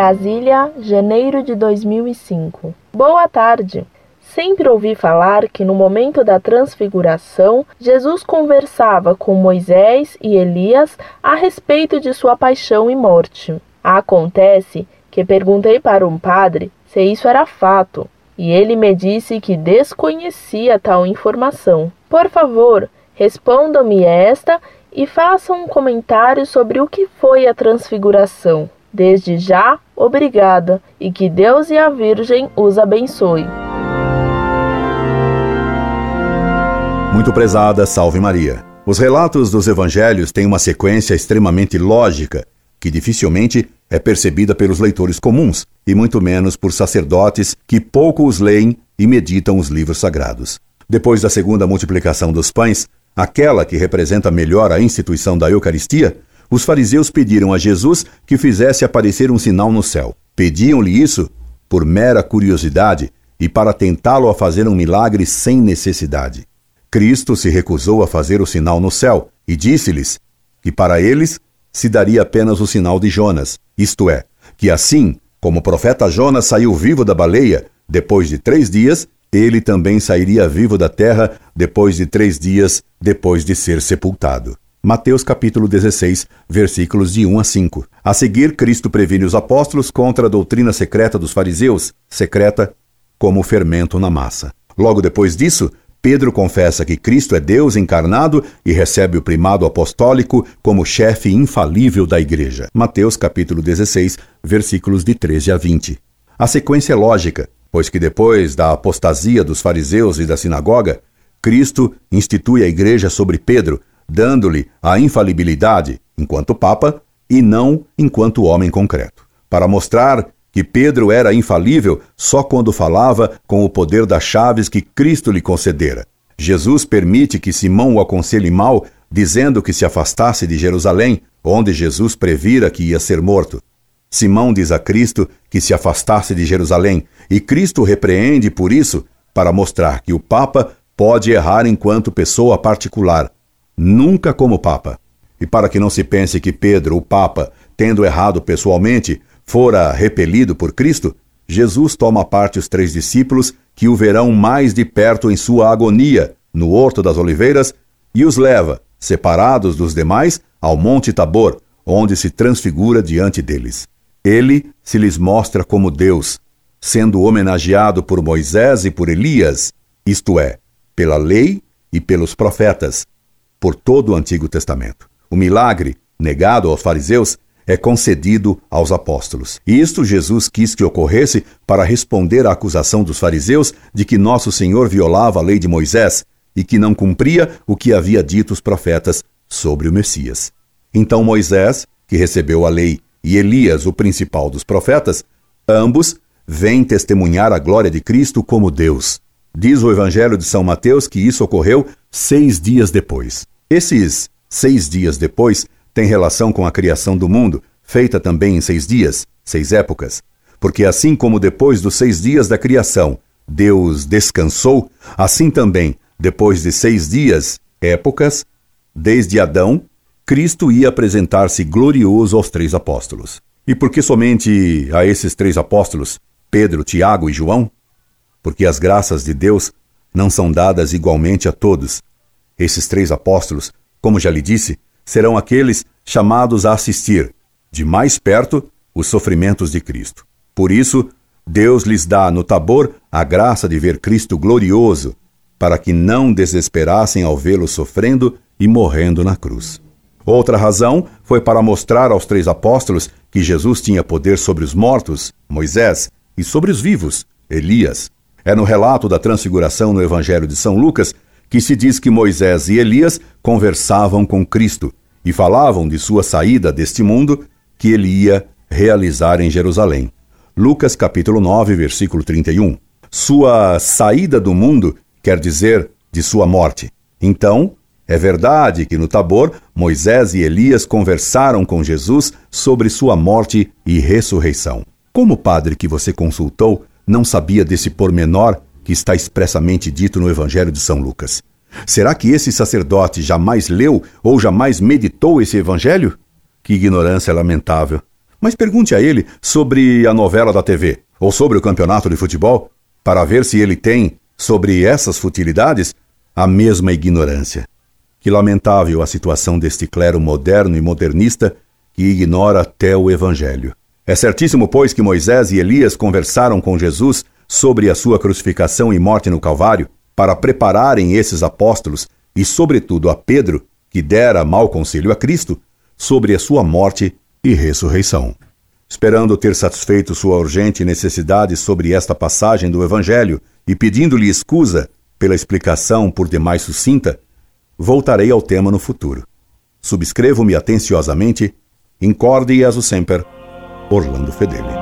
Brasília, janeiro de 2005. Boa tarde. Sempre ouvi falar que no momento da transfiguração, Jesus conversava com Moisés e Elias a respeito de sua paixão e morte. Acontece que perguntei para um padre se isso era fato, e ele me disse que desconhecia tal informação. Por favor, respondam-me esta e façam um comentário sobre o que foi a transfiguração. Desde já, obrigada e que Deus e a Virgem os abençoe. Muito prezada, salve Maria. Os relatos dos evangelhos têm uma sequência extremamente lógica, que dificilmente é percebida pelos leitores comuns, e muito menos por sacerdotes que pouco os leem e meditam os livros sagrados. Depois da segunda multiplicação dos pães, aquela que representa melhor a instituição da Eucaristia, os fariseus pediram a Jesus que fizesse aparecer um sinal no céu. Pediam-lhe isso por mera curiosidade e para tentá-lo a fazer um milagre sem necessidade. Cristo se recusou a fazer o sinal no céu e disse-lhes que para eles se daria apenas o sinal de Jonas, isto é, que assim como o profeta Jonas saiu vivo da baleia depois de três dias, ele também sairia vivo da terra depois de três dias depois de ser sepultado. Mateus capítulo 16, versículos de 1 a 5. A seguir, Cristo previne os apóstolos contra a doutrina secreta dos fariseus, secreta como o fermento na massa. Logo depois disso, Pedro confessa que Cristo é Deus encarnado e recebe o primado apostólico como chefe infalível da igreja. Mateus capítulo 16, versículos de 13 a 20. A sequência é lógica, pois que depois da apostasia dos fariseus e da sinagoga, Cristo institui a igreja sobre Pedro, dando-lhe a infalibilidade enquanto papa e não enquanto homem concreto. Para mostrar que Pedro era infalível só quando falava com o poder das chaves que Cristo lhe concedera. Jesus permite que Simão o aconselhe mal, dizendo que se afastasse de Jerusalém, onde Jesus previra que ia ser morto. Simão diz a Cristo que se afastasse de Jerusalém, e Cristo repreende por isso, para mostrar que o Papa pode errar enquanto pessoa particular, nunca como Papa. E para que não se pense que Pedro, o Papa, tendo errado pessoalmente, fora repelido por Cristo, Jesus toma parte os três discípulos que o verão mais de perto em sua agonia, no Horto das Oliveiras, e os leva, separados dos demais, ao Monte Tabor, onde se transfigura diante deles. Ele se lhes mostra como Deus, sendo homenageado por Moisés e por Elias, isto é, pela lei e pelos profetas, por todo o Antigo Testamento. O milagre, negado aos fariseus, é concedido aos apóstolos. E isto Jesus quis que ocorresse para responder à acusação dos fariseus de que nosso Senhor violava a lei de Moisés e que não cumpria o que havia dito os profetas sobre o Messias. Então Moisés, que recebeu a lei, e Elias, o principal dos profetas, ambos vêm testemunhar a glória de Cristo como Deus. Diz o Evangelho de São Mateus que isso ocorreu seis dias depois. Esses seis dias depois tem relação com a criação do mundo, feita também em seis dias, seis épocas. Porque assim como depois dos seis dias da criação, Deus descansou, assim também, depois de seis dias, épocas, desde Adão, Cristo ia apresentar-se glorioso aos três apóstolos. E por que somente a esses três apóstolos, Pedro, Tiago e João? Porque as graças de Deus não são dadas igualmente a todos. Esses três apóstolos, como já lhe disse, serão aqueles chamados a assistir, de mais perto, os sofrimentos de Cristo. Por isso, Deus lhes dá no Tabor a graça de ver Cristo glorioso, para que não desesperassem ao vê-lo sofrendo e morrendo na cruz. Outra razão foi para mostrar aos três apóstolos que Jesus tinha poder sobre os mortos, Moisés, e sobre os vivos, Elias. É no relato da transfiguração no Evangelho de São Lucas que se diz que Moisés e Elias conversavam com Cristo e falavam de sua saída deste mundo que ele ia realizar em Jerusalém. Lucas capítulo 9, versículo 31. Sua saída do mundo quer dizer de sua morte. Então, é verdade que no Tabor, Moisés e Elias conversaram com Jesus sobre sua morte e ressurreição. Como padre que você consultou não sabia desse pormenor que está expressamente dito no Evangelho de São Lucas? Será que esse sacerdote jamais leu ou jamais meditou esse evangelho? Que ignorância lamentável! Mas pergunte a ele sobre a novela da TV ou sobre o campeonato de futebol, para ver se ele tem, sobre essas futilidades, a mesma ignorância. Que lamentável a situação deste clero moderno e modernista que ignora até o Evangelho. É certíssimo, pois, que Moisés e Elias conversaram com Jesus sobre a sua crucificação e morte no Calvário para prepararem esses apóstolos e, sobretudo, a Pedro, que dera mau conselho a Cristo, sobre a sua morte e ressurreição. Esperando ter satisfeito sua urgente necessidade sobre esta passagem do Evangelho e pedindo-lhe escusa pela explicação por demais sucinta, voltarei ao tema no futuro. Subscrevo-me atenciosamente, incorde e aso sempre, Orlando Fedeli.